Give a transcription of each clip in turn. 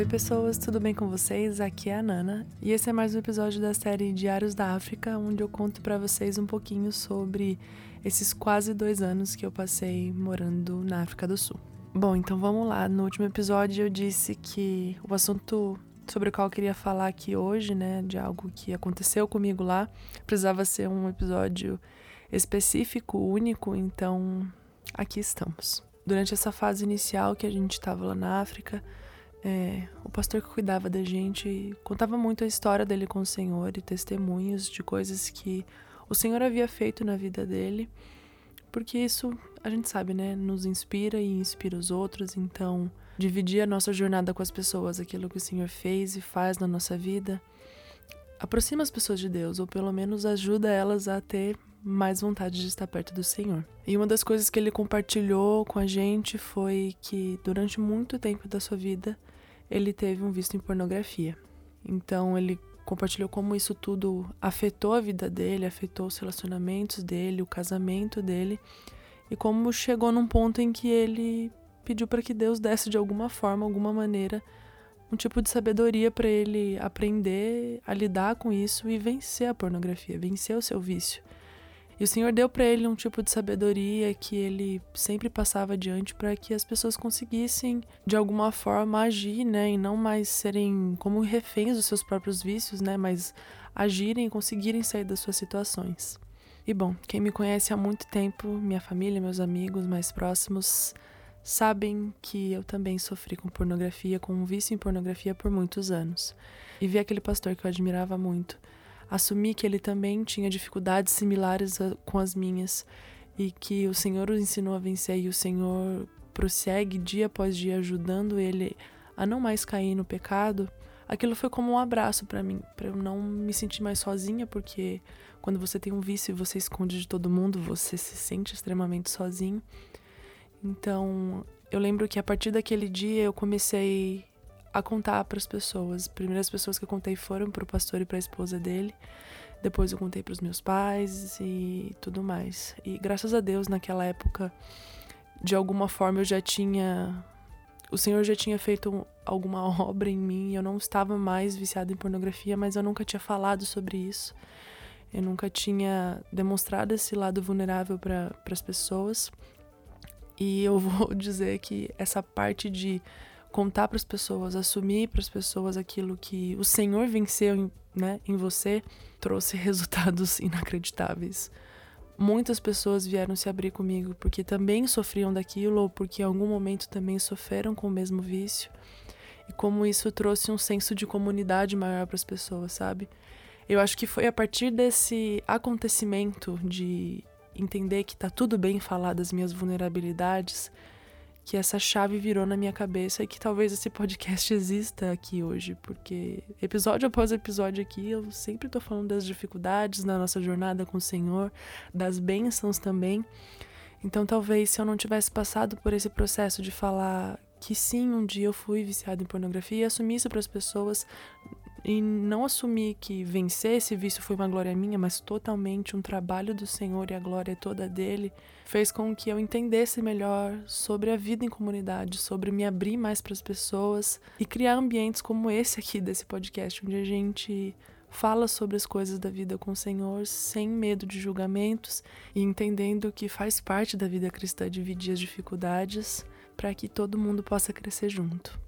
Oi, pessoas, tudo bem com vocês? Aqui é a Nana e esse é mais um episódio da série Diários da África, onde eu conto para vocês um pouquinho sobre esses quase dois anos que eu passei morando na África do Sul. Bom, então vamos lá. No último episódio eu disse que o assunto sobre o qual eu queria falar aqui hoje, né, de algo que aconteceu comigo lá, precisava ser um episódio específico, único, então aqui estamos. Durante essa fase inicial que a gente estava lá na África, é, o pastor que cuidava da gente contava muito a história dele com o Senhor e testemunhos de coisas que o Senhor havia feito na vida dele, porque isso a gente sabe, né? Nos inspira e inspira os outros. Então, dividir a nossa jornada com as pessoas, aquilo que o Senhor fez e faz na nossa vida, aproxima as pessoas de Deus, ou pelo menos ajuda elas a ter mais vontade de estar perto do Senhor. E uma das coisas que ele compartilhou com a gente foi que durante muito tempo da sua vida ele teve um vício em pornografia. Então ele compartilhou como isso tudo afetou a vida dele, afetou os relacionamentos dele, o casamento dele, e como chegou num ponto em que ele pediu para que Deus desse de alguma forma, alguma maneira, um tipo de sabedoria para ele aprender a lidar com isso e vencer a pornografia, vencer o seu vício. E o Senhor deu para ele um tipo de sabedoria que ele sempre passava adiante para que as pessoas conseguissem de alguma forma agir, né, e não mais serem como reféns dos seus próprios vícios, né, mas agirem e conseguirem sair das suas situações. E bom, quem me conhece há muito tempo, minha família, meus amigos mais próximos, sabem que eu também sofri com pornografia, com um vício em pornografia por muitos anos. E vi aquele pastor que eu admirava muito assumi que ele também tinha dificuldades similares a, com as minhas e que o Senhor o ensinou a vencer e o Senhor prossegue dia após dia ajudando ele a não mais cair no pecado. Aquilo foi como um abraço para mim, para eu não me sentir mais sozinha, porque quando você tem um vício e você esconde de todo mundo, você se sente extremamente sozinho. Então, eu lembro que a partir daquele dia eu comecei a contar para as pessoas. As primeiras pessoas que eu contei foram para o pastor e para a esposa dele. Depois eu contei para os meus pais e tudo mais. E graças a Deus, naquela época, de alguma forma eu já tinha. O Senhor já tinha feito alguma obra em mim. Eu não estava mais viciada em pornografia, mas eu nunca tinha falado sobre isso. Eu nunca tinha demonstrado esse lado vulnerável para as pessoas. E eu vou dizer que essa parte de contar para as pessoas, assumir para as pessoas aquilo que o Senhor venceu né, em você, trouxe resultados inacreditáveis. Muitas pessoas vieram se abrir comigo porque também sofriam daquilo ou porque em algum momento também sofreram com o mesmo vício. E como isso trouxe um senso de comunidade maior para as pessoas, sabe? Eu acho que foi a partir desse acontecimento de entender que tá tudo bem falar das minhas vulnerabilidades, que essa chave virou na minha cabeça e que talvez esse podcast exista aqui hoje, porque episódio após episódio aqui eu sempre tô falando das dificuldades na nossa jornada com o Senhor, das bênçãos também. Então talvez se eu não tivesse passado por esse processo de falar que sim, um dia eu fui viciado em pornografia e assumir isso para as pessoas, e não assumir que vencer esse vício foi uma glória minha, mas totalmente um trabalho do Senhor e a glória toda dele, fez com que eu entendesse melhor sobre a vida em comunidade, sobre me abrir mais para as pessoas e criar ambientes como esse aqui desse podcast, onde a gente fala sobre as coisas da vida com o Senhor sem medo de julgamentos e entendendo que faz parte da vida cristã dividir as dificuldades para que todo mundo possa crescer junto.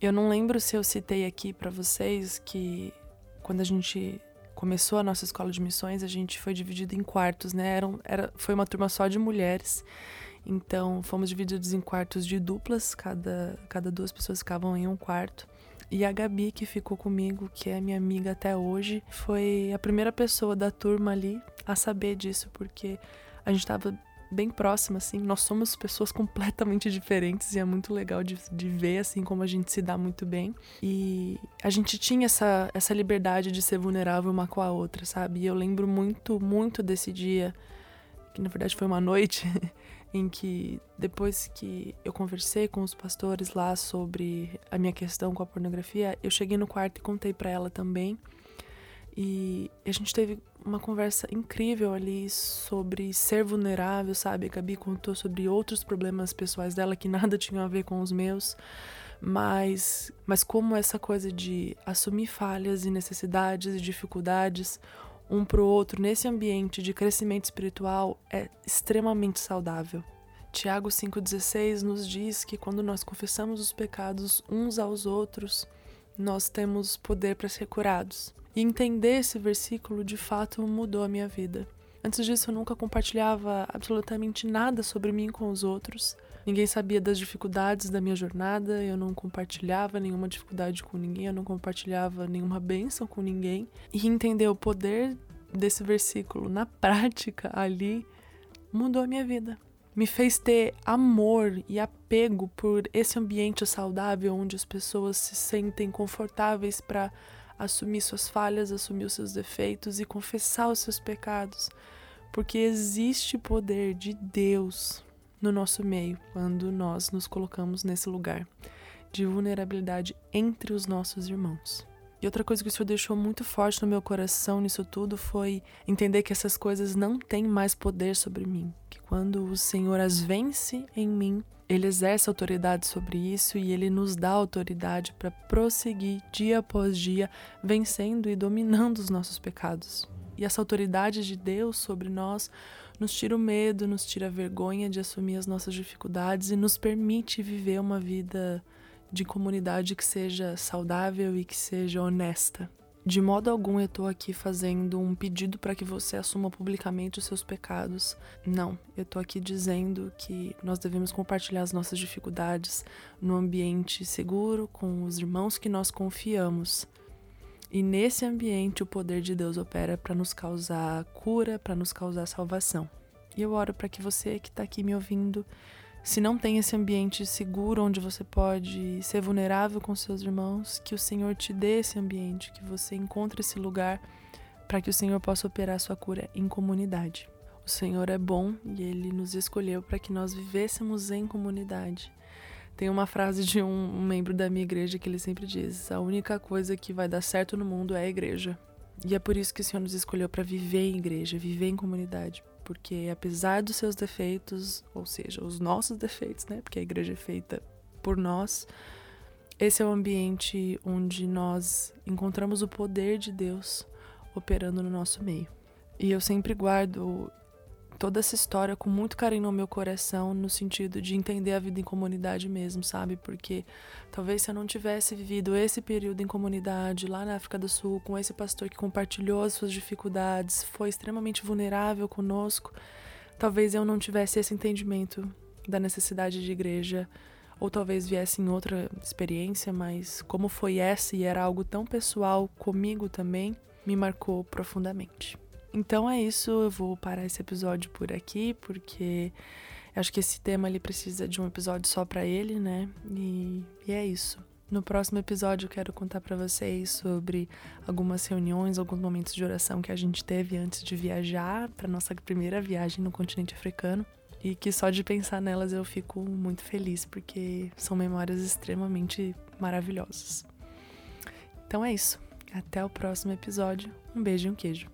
Eu não lembro se eu citei aqui para vocês que quando a gente começou a nossa escola de missões, a gente foi dividido em quartos, né? Era, era, foi uma turma só de mulheres. Então, fomos divididos em quartos de duplas, cada, cada duas pessoas ficavam em um quarto. E a Gabi, que ficou comigo, que é minha amiga até hoje, foi a primeira pessoa da turma ali a saber disso, porque a gente estava bem próxima, assim. Nós somos pessoas completamente diferentes e é muito legal de, de ver, assim, como a gente se dá muito bem. E a gente tinha essa, essa liberdade de ser vulnerável uma com a outra, sabe? E eu lembro muito, muito desse dia, que na verdade foi uma noite, em que depois que eu conversei com os pastores lá sobre a minha questão com a pornografia, eu cheguei no quarto e contei para ela também. E a gente teve uma conversa incrível ali sobre ser vulnerável, sabe? A Gabi contou sobre outros problemas pessoais dela que nada tinham a ver com os meus, mas, mas como essa coisa de assumir falhas e necessidades e dificuldades um para o outro nesse ambiente de crescimento espiritual é extremamente saudável. Tiago 5,16 nos diz que quando nós confessamos os pecados uns aos outros, nós temos poder para ser curados. E entender esse versículo de fato mudou a minha vida. Antes disso, eu nunca compartilhava absolutamente nada sobre mim com os outros. Ninguém sabia das dificuldades da minha jornada, eu não compartilhava nenhuma dificuldade com ninguém, eu não compartilhava nenhuma bênção com ninguém. E entender o poder desse versículo na prática ali mudou a minha vida. Me fez ter amor e apego por esse ambiente saudável onde as pessoas se sentem confortáveis para assumir suas falhas, assumir os seus defeitos e confessar os seus pecados. Porque existe poder de Deus no nosso meio quando nós nos colocamos nesse lugar de vulnerabilidade entre os nossos irmãos. E outra coisa que o Senhor deixou muito forte no meu coração nisso tudo foi entender que essas coisas não têm mais poder sobre mim. Que quando o Senhor as vence em mim, ele exerce autoridade sobre isso e ele nos dá autoridade para prosseguir dia após dia, vencendo e dominando os nossos pecados. E essa autoridade de Deus sobre nós nos tira o medo, nos tira a vergonha de assumir as nossas dificuldades e nos permite viver uma vida de comunidade que seja saudável e que seja honesta. De modo algum eu estou aqui fazendo um pedido para que você assuma publicamente os seus pecados. Não, eu estou aqui dizendo que nós devemos compartilhar as nossas dificuldades no ambiente seguro com os irmãos que nós confiamos. E nesse ambiente o poder de Deus opera para nos causar cura, para nos causar salvação. E eu oro para que você que está aqui me ouvindo se não tem esse ambiente seguro onde você pode ser vulnerável com seus irmãos, que o Senhor te dê esse ambiente, que você encontre esse lugar para que o Senhor possa operar sua cura em comunidade. O Senhor é bom e ele nos escolheu para que nós vivêssemos em comunidade. Tem uma frase de um, membro da minha igreja que ele sempre diz: A única coisa que vai dar certo no mundo é a igreja. E é por isso que o Senhor nos escolheu para viver em igreja, viver em comunidade, porque apesar dos seus defeitos, ou seja, os nossos defeitos, né? Porque a igreja é feita por nós, esse é o ambiente onde nós encontramos o poder de Deus operando no nosso meio. E eu sempre guardo toda essa história com muito carinho no meu coração, no sentido de entender a vida em comunidade mesmo, sabe? Porque talvez se eu não tivesse vivido esse período em comunidade lá na África do Sul, com esse pastor que compartilhou as suas dificuldades, foi extremamente vulnerável conosco, talvez eu não tivesse esse entendimento da necessidade de igreja. Ou talvez viesse em outra experiência, mas como foi essa e era algo tão pessoal comigo também, me marcou profundamente. Então é isso, eu vou parar esse episódio por aqui, porque acho que esse tema ele precisa de um episódio só para ele, né? E, e, é isso. No próximo episódio eu quero contar para vocês sobre algumas reuniões, alguns momentos de oração que a gente teve antes de viajar para nossa primeira viagem no continente africano e que só de pensar nelas eu fico muito feliz porque são memórias extremamente maravilhosas. Então é isso. Até o próximo episódio. Um beijo e um queijo.